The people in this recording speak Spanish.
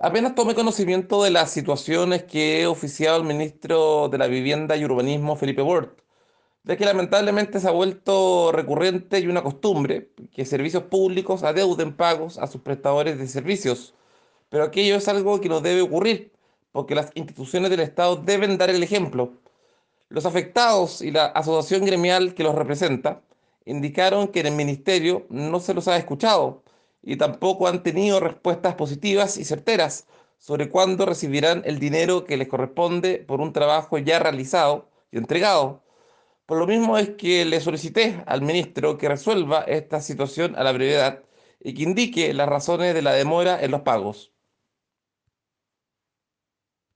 Apenas tomé conocimiento de las situaciones que he oficiado el ministro de la Vivienda y Urbanismo, Felipe Ward, de que lamentablemente se ha vuelto recurrente y una costumbre que servicios públicos adeuden pagos a sus prestadores de servicios. Pero aquello es algo que no debe ocurrir, porque las instituciones del Estado deben dar el ejemplo. Los afectados y la asociación gremial que los representa indicaron que en el ministerio no se los ha escuchado y tampoco han tenido respuestas positivas y certeras sobre cuándo recibirán el dinero que les corresponde por un trabajo ya realizado y entregado. Por lo mismo es que le solicité al ministro que resuelva esta situación a la brevedad y que indique las razones de la demora en los pagos.